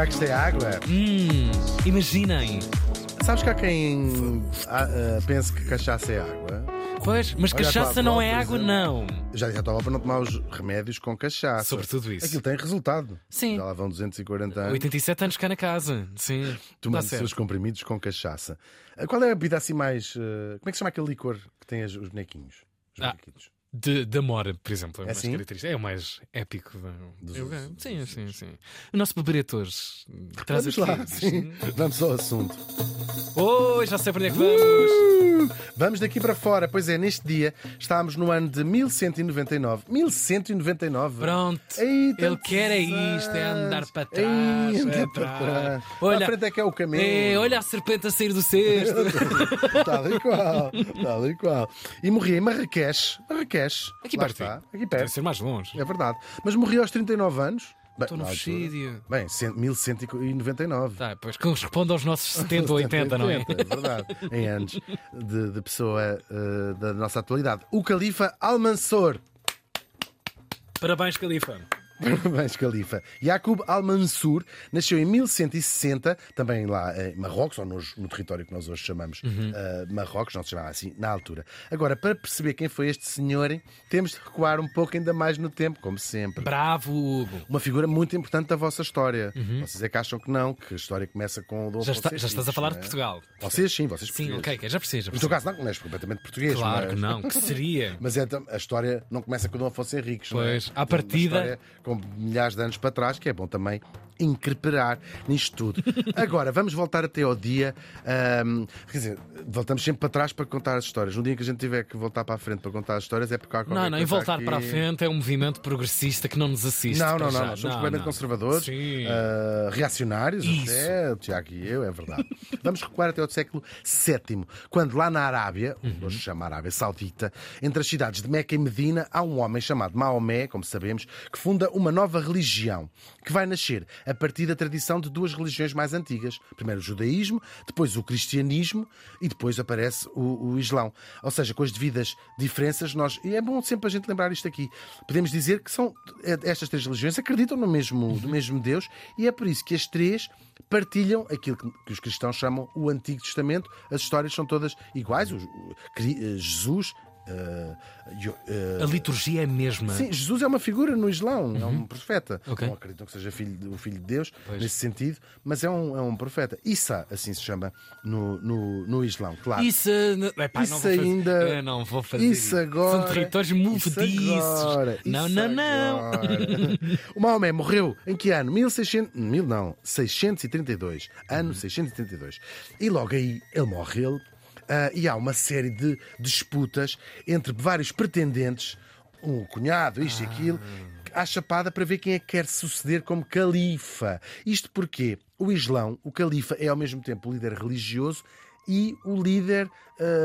Será que isto é água? Hum, imaginem. Sabes que há quem ah, ah, pense que cachaça é água? Pois, mas Olha, cachaça não é água, não. Já já estava para não tomar os remédios com cachaça. Sobretudo isso. Aquilo tem resultado. Sim. Já lá vão 240 anos. 87 anos cá na casa. Sim. Tomando Dá certo. seus comprimidos com cachaça. Ah, Qual é a bebida assim mais. ah, como é que se chama aquele licor que tem as- os bonequinhos? Os Ah, bonequitos. De, de Amora, por exemplo, é, É mais assim? característico. É o mais épico. Dos- dos- sim, sim, sim. O nosso beberetores traz Vamos aqui. lá, sim. Vamos ao assunto. Oh, já sei para onde é que vamos. Uh! Vamos daqui para fora. Pois é, neste dia estávamos no ano de 1199. 1199. Pronto. Ei, Ele quer é isto, é andar para trás. Ei, andar é para trás. trás. Olha, à frente é que é o caminho. é, olha a serpente a sair do cesto. Tal e qual, tal e qual. E morri em Marrakech. Marrakech. Aqui Lá perto. está. Aqui Deve perto. ser mais longe. É verdade. Mas morri aos 39 anos. Bem, Estou no presídio. Bem, 100 1199. Tá, pois corresponde aos nossos 70 ou 80, não é? 80, É verdade. em anos de, de pessoa eh, da nossa atualidade. O Califa Al-Mansur. Parabéns, Califa. Parabéns, Califa. Yaqub Al-Mansur nasceu em 1160, também lá em Marrocos, ou nos- no, território que nós hoje chamamos Uhum. eh, Marrocos, não se chamava assim na altura. Agora, para perceber quem foi este senhor, temos de recuar um pouco ainda mais no tempo, como sempre. Bravo, Hugo. Uma figura muito importante da vossa história. Vocês é que acham que não, que a história começa com o Dom Uhum. Já, Afonso está- já estás a falar não de é? Portugal. Vocês sim, vocês Sim, ok, já percebi, já No teu caso, não, não és completamente português. Claro mas... que não, que seria. Mas é, a história não começa com o Dom Afonso Henriques. não é? Pois, à partida- Com milhares de anos para trás, que é bom também increperar nisto tudo. Agora, vamos voltar até ao dia. ahm, quer dizer, voltamos sempre para trás para contar as histórias. Um dia que a gente tiver que voltar para a frente para contar as histórias é porque há Não, não, e voltar aqui- para a frente é um movimento progressista que não nos assiste. Não, não, não, nós somos completamente conservadores, ah, reacionários Isso. até, o Tiago e eu, é verdade. Vamos recuar até ao século VII, quando lá na Arábia, Uhum. hoje se chama Arábia Saudita, entre as cidades de Meca e Medina, há um homem chamado Maomé, como sabemos, que funda uma nova religião, que vai nascer a partir da tradição de duas religiões mais antigas. Primeiro o judaísmo, depois o cristianismo e depois aparece o, o islão. Ou seja, com as devidas diferenças, nós. E é bom sempre a gente lembrar isto aqui. Podemos dizer que são eh, estas três religiões acreditam no mesmo, no mesmo Deus e é por isso que as três partilham aquilo que, os cristãos chamam o Antigo Testamento. As histórias são todas iguais. Eh, Jesus. Eh, eh, A liturgia é a mesma. Sim, Jesus é uma figura no Islão, é um profeta. Ok. Não acreditam que seja filho o filho de Deus Pois. nesse sentido, mas é um, é um profeta. Issa, assim se chama no, no, no Islão, claro. Isso, epá, Isso não vou fazer, ainda- Eu não vou fazer Isso agora. São territórios movediços. Não, não, não. o Maomé morreu em que ano? 1600, mil não, 632. Ano 632. E logo aí ele morre ele. Ah, e há uma série de disputas entre vários pretendentes, um cunhado, isto e aquilo, à chapada para ver quem é que quer suceder como califa. Isto porque o Islão, o califa, é ao mesmo tempo o líder religioso e o líder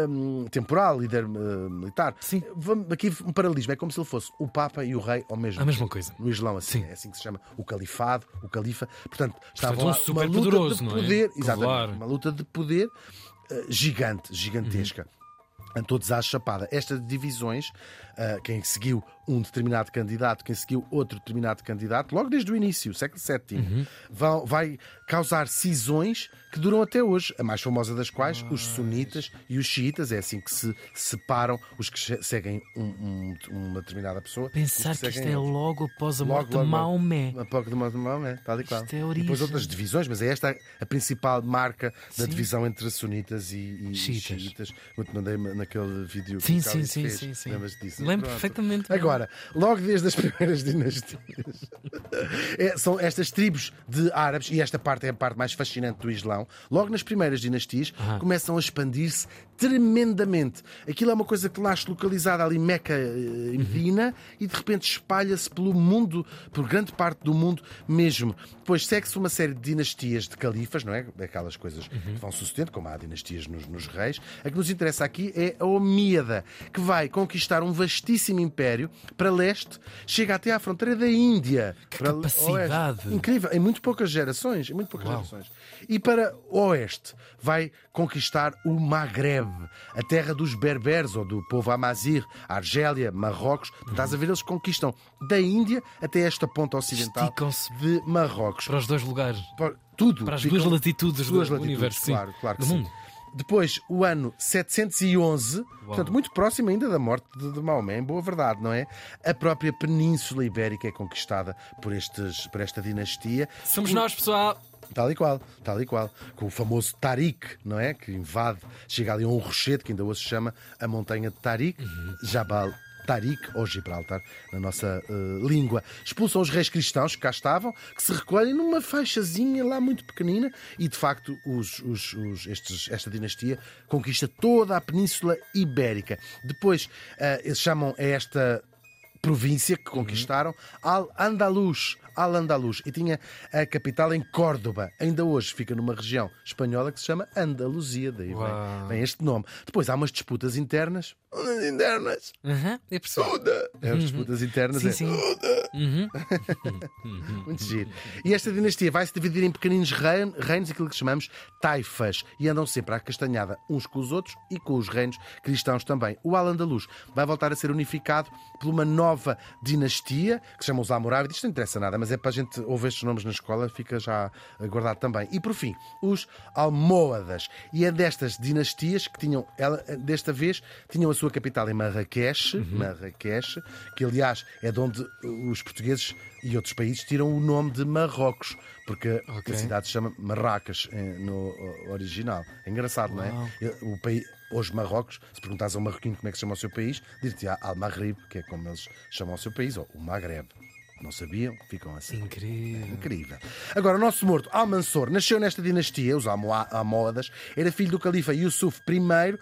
hum, temporal, líder hum, militar. Sim. Vamos, aqui um paralelismo, é como se ele fosse o Papa e o Rei ao mesmo A mesma tempo. coisa. No Islão, assim, Sim. é assim que se chama o califado, o califa. Portanto, estava um lá super uma luta poderoso, de é? poder, exatamente, Claro. uma luta de poder gigante, gigantesca. A todos à chapada. Estas divisões, ah, quem seguiu um determinado candidato, quem seguiu outro determinado candidato, logo desde o início, século VII, Uhum. vão, vai causar cisões que duram até hoje. A mais famosa das quais, os sunitas e os xiitas. É assim que se separam os que seguem um- um- uma determinada pessoa. Pensar os que isto é outros. logo após a morte logo, de. Maomé. A pouco de Maomé, tal e qual. Isto é E depois outras divisões, mas é esta a- principal marca da Sim. divisão entre sunitas e, e Xiitas. xiitas. Eu te mandei naquele vídeo que Sim, o sim, sim, fez. sim, sim. Disso? Lembro Pronto. perfeitamente. Agora, logo desde as primeiras dinastias, é, são estas tribos de árabes, e esta parte é a parte mais fascinante do Islão, logo nas primeiras dinastias, começam a expandir-se tremendamente. Aquilo é uma coisa que nasce localizada ali Meca eh, e Medina e de repente espalha-se pelo mundo, por grande parte do mundo mesmo. Depois segue-se uma série de dinastias de califas, não é? Aquelas coisas que vão sucedendo, como há dinastias nos, nos reis. A que nos interessa aqui é a Omíada, que vai conquistar um vastíssimo império para leste, chega até à fronteira da Índia. Que para capacidade! oeste. Incrível, em muito poucas gerações, em muito poucas Uau. gerações. E para oeste vai conquistar o Maghreb. A terra dos berberes ou do povo Amazir, Argélia, Marrocos. Estás a ver, eles conquistam da Índia até esta ponta ocidental de Marrocos. para os dois lugares. Para- Tudo. Para as duas latitudes duas do latitudes, universo. sim. claro, claro que do sim. mundo. Depois, o ano 711, portanto, muito próximo ainda da morte de, de Maomé, em boa verdade, não é? A própria Península Ibérica é conquistada por, estes, por esta dinastia. Somos nós, pessoal. Tal e qual, tal e qual. Com o famoso Tariq, não é? Que invade, chega ali a um rochedo que ainda hoje se chama a Montanha de Tariq, Jabal Tariq, ou Gibraltar, na nossa eh, língua. Expulsam os reis cristãos que cá estavam, que se recolhem numa faixazinha lá muito pequenina, e de facto os, os- os- estes- esta dinastia conquista toda a Península Ibérica. Depois, eh, eles chamam a esta província que conquistaram, Al-Andalus. Al-Andalus. E tinha a capital em Córdoba. Ainda hoje fica numa região espanhola que se chama Andaluzia. Daí vem, vem este nome. Depois há umas disputas internas. Internas. Aham, eu percebo. É as disputas internas. Sim, é. sim. Muito giro. E esta dinastia vai se dividir em pequeninos rein- reinos, aquilo que chamamos taifas, e andam sempre à castanhada uns com os outros e com os reinos cristãos também. O Al-Andalus vai voltar a ser unificado por uma nova dinastia, que se chama os Almorávides. Isto não interessa nada, mas é para a gente ouvir estes nomes na escola, fica já guardado também. E por fim, os Almohadas. E é destas dinastias que tinham, ela, desta vez, tinham a sua capital em Marrakech, Marrakech, que aliás é de onde os portugueses e outros países tiram o nome de Marrocos, porque Ok. a cidade se chama Marracas eh, no original. É engraçado, não Uau. é? O país, hoje Marrocos, se perguntares a um marroquino como é que se chama o seu país, dir-te Al-Maghrib, que é como eles chamam o seu país, ou o Maghreb. Não sabiam? Ficam assim. Incrível. Incrível. Agora, o nosso morto, Al-Mansur, nasceu nesta dinastia, os Almohadas, era filho do califa Yusuf I.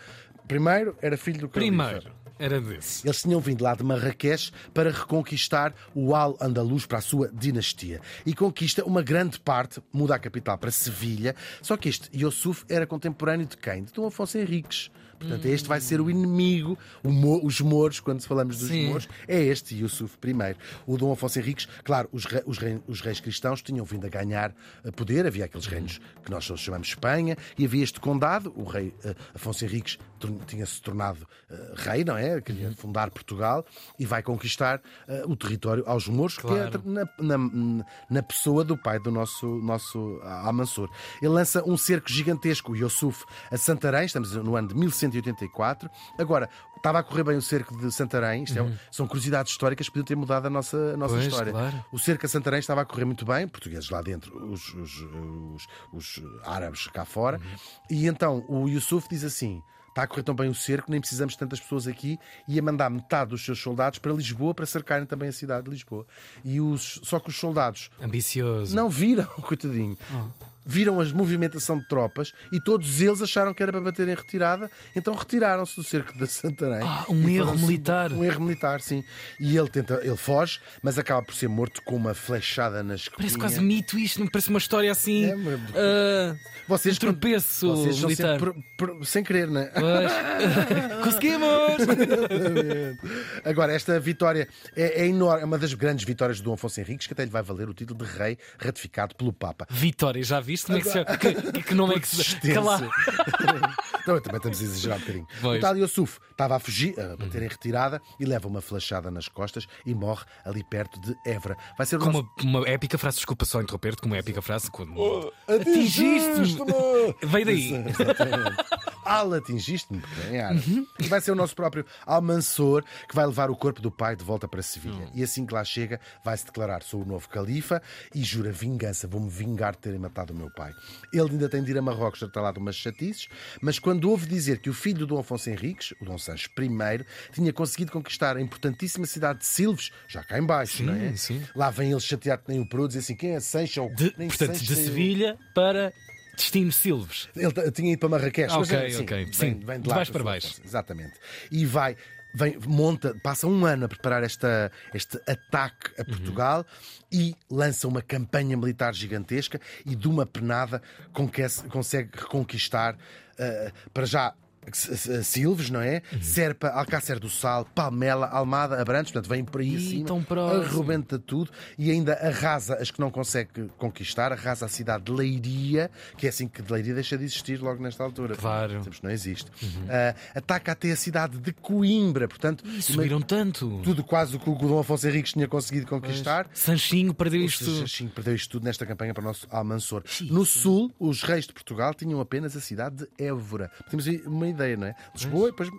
Primeiro, era filho do califa. Primeiro, era desse. Eles tinham vindo lá de Marrakech para reconquistar o Al-Andalus para a sua dinastia. E conquista uma grande parte, muda a capital para Sevilha. Só que este Yusuf era contemporâneo de quem? De Dom Afonso Henriques. Portanto, este vai ser o inimigo, o mo- os mouros, quando falamos dos Sim. mouros, é este Yusuf I. O Dom Afonso Henriques, claro, os, re- os os reis cristãos tinham vindo a ganhar poder, havia aqueles reinos que nós chamamos Espanha, e havia este condado, o rei eh, Afonso Henriques tinha-se tornado eh, rei, não é? Queria Uhum. fundar Portugal e vai conquistar eh, o território aos mouros, Claro. que é na, na- na pessoa do pai do nosso, nosso Al-Mansur. Ele lança um cerco gigantesco, o Yusuf, a Santarém, estamos no ano de 1184. Agora, estava a correr bem o cerco de Santarém, isto é um- são curiosidades históricas que podiam ter mudado a nossa, a nossa Pois, história. claro. O cerco a Santarém estava a correr muito bem, portugueses lá dentro, os, os- os- os árabes cá fora, e então o Yusuf diz assim. Está a correr tão bem o cerco, nem precisamos de tantas pessoas aqui. Ia mandar metade dos seus soldados para Lisboa para cercarem também a cidade de Lisboa. E os, só que os soldados Ambicioso. não viram, coitadinho. Viram a movimentação de tropas e todos eles acharam que era para bater em retirada, então retiraram-se do cerco de Santarém. Ah, um erro militar. Um erro militar, sim. E ele tenta, ele foge, mas acaba por ser morto com uma flechada na escopinha. Parece quase mito isto, não parece uma história assim. É, mas- ah, Vocês, um tropeço vocês militar. sempre por- sem querer, é? Pois. Conseguimos! Agora, esta vitória é, é enorme, é uma das grandes vitórias de Dom Afonso Henriques, que até lhe vai valer o título de rei ratificado pelo Papa. Vitória, já viste? Como é que, se... que, que nome é que se. Também estamos a exagerar um bocadinho. Pois. O tal Yusuf estava a fugir, a bater em retirada e leva uma flechada nas costas e morre ali perto de Évora. Vai ser Com nosso... uma, uma épica frase, desculpa só interromper-te, com uma épica frase. Quando... Oh, Atingiste-me! Veio daí. Exatamente. Al atingiste-me, porque é árabe. E vai ser o nosso próprio Almansor que vai levar o corpo do pai de volta para Sevilha. E assim que lá chega, vai-se declarar: sou o novo califa e jura vingança, vou-me vingar de terem matado o meu pai. Ele ainda tem de ir a Marrocos tratar lá de umas chatices, mas quando ouve dizer que o filho do Dom Afonso Henriques, o Dom Sancho I, tinha conseguido conquistar a importantíssima cidade de Silves, já cá em baixo, Sim, não é? sim. Lá vem ele chateado que nem o Peru, dizer assim: quem é Sancho? De- Nem portanto, de Sevilha para Destino Silves. ele tinha ido para Marrakech. mas Ok, é- sim, ok. Vem, Sim, vem de de lá. baixo com a para baixo. Exatamente. E vai, vem, monta, passa um ano a preparar esta, este ataque Uhum. a Portugal e lança uma campanha militar gigantesca e de uma penada consegue reconquistar, eh, para já, Silves, não é? Serpa, Alcácer do Sal, Palmela, Almada, Abrantes, portanto vem por aí próximo. arrebenta tudo e ainda arrasa as que não consegue conquistar, arrasa a cidade de Leiria, que é assim que de Leiria deixa de existir logo nesta altura. Claro. Que não existe. Ah, ataca até a cidade de Coimbra, portanto, Ih, subiram tanto. tudo quase o que o Dom Afonso Henriques tinha conseguido conquistar. Sanchinho perdeu isto. Sachinho perdeu isto tudo nesta campanha para o nosso Almansor. No sul, os reis de Portugal tinham apenas a cidade de Évora. Temos aí uma ideia, não é? Lisboa e depois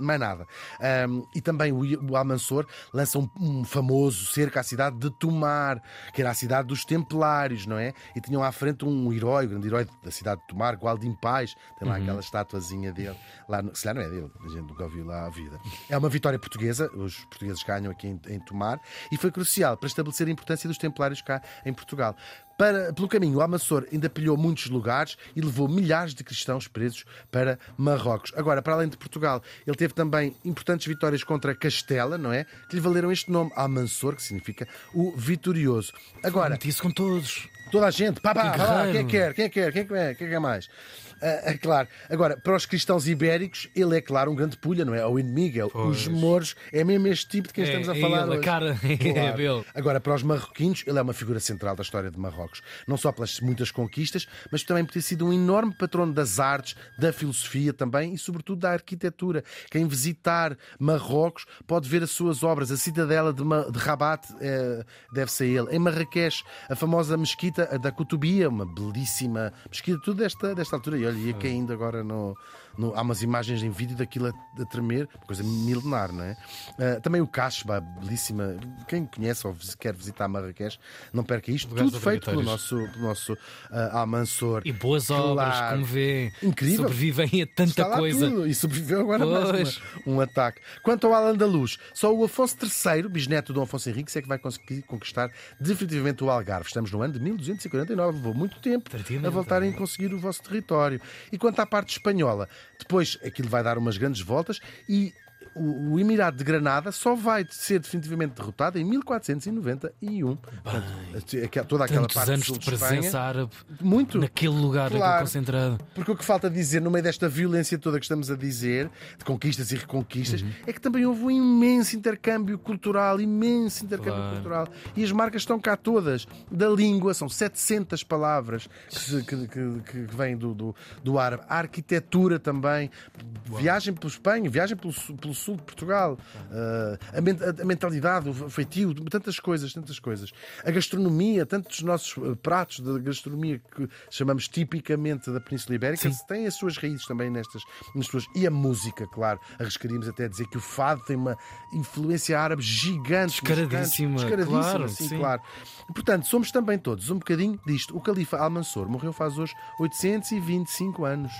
mais nada. Ahm, e também o, o Almansor lança um, um famoso cerco à cidade de Tomar, que era a cidade dos Templários, não é? E tinham à frente um herói, um grande herói da cidade de Tomar, Gualdim Paz. Tem lá aquela estatuazinha dele. Lá, no- se lá não é dele, a gente nunca ouviu lá a vida. É uma vitória portuguesa, os portugueses ganham aqui em, em Tomar, e foi crucial para estabelecer a importância dos Templários cá em Portugal. Para, pelo caminho, o Almansor ainda pilhou muitos lugares e levou milhares de cristãos presos para Marrocos. Agora, para além de Portugal, ele teve também importantes vitórias contra Castela, não é? Que lhe valeram este nome, Almansor, que significa o vitorioso. Agora, Meti isso com todos. Toda a gente, pá, pá, lá, quem quer, quem é que quer, quem é que quer, quem que quer mais? É claro. Agora, para os cristãos ibéricos, ele é, claro, um grande pulha, não é? O inimigo, é os mouros, é mesmo este tipo de quem É, estamos a é falar. ele, a hoje. cara é dele. Agora, para os marroquinos, ele é uma figura central da história de Marrocos. Não só pelas muitas conquistas, mas também por ter sido um enorme patrono das artes, da filosofia também e, sobretudo, da arquitetura. Quem visitar Marrocos pode ver as suas obras. A cidadela de, Ma- de Rabat eh, deve ser ele. Em Marrakech, a famosa mesquita da Kutubia, uma belíssima mesquita, tudo desta, desta altura. E olha, e aqui ainda agora no, no- há umas imagens em vídeo daquilo a, a tremer, coisa milenar, não é? Ah, também o Kasbah, belíssima. Quem conhece ou quer visitar Marrakech, não perca isto. Lugares Tudo feito pelo nosso, pelo nosso ah, Almansor. E boas obras, Claro. como vê. Incrível. Sobrevivem a tanta coisa. tudo. E sobreviveu agora mais Pois. uma- um ataque. Quanto ao Al-Andalus, só o Afonso III, bisneto do Dom Afonso Henriques, é que vai conseguir conquistar definitivamente o Algarve. Estamos no ano de 1249, levou muito tempo a voltarem a conseguir o vosso território. E quanto à parte espanhola, depois aquilo vai dar umas grandes voltas e o, o Emirado de Granada só vai ser definitivamente derrotado em 1491. Portanto, toda aquela parte anos de Espanha, presença árabe muito. naquele lugar, Claro. concentrado. Porque o que falta dizer, no meio desta violência toda que estamos a dizer, de conquistas e reconquistas, Uhum. é que também houve um imenso intercâmbio cultural, imenso intercâmbio Claro. cultural. E as marcas estão cá todas. Da língua, são 700 palavras que, se- que, que- que vêm do, do, do árabe. A arquitetura também. Viagem pelo Espanha, viagem pelo, sul- pelo sul de Portugal. Ah, a, men- a mentalidade, o feitio, tantas coisas, tantas coisas. A gastronomia, tantos nossos eh, pratos de gastronomia que chamamos tipicamente da Península Ibérica, têm as suas raízes também nestas, nas suas. E a música, claro. Arriscaríamos até a dizer que o fado tem uma influência árabe gigante. Descaradíssima. Descaradíssima, claro, sim, sim. claro. Portanto, somos também todos um bocadinho disto. O Califa Al-Mansur morreu faz hoje 825 anos.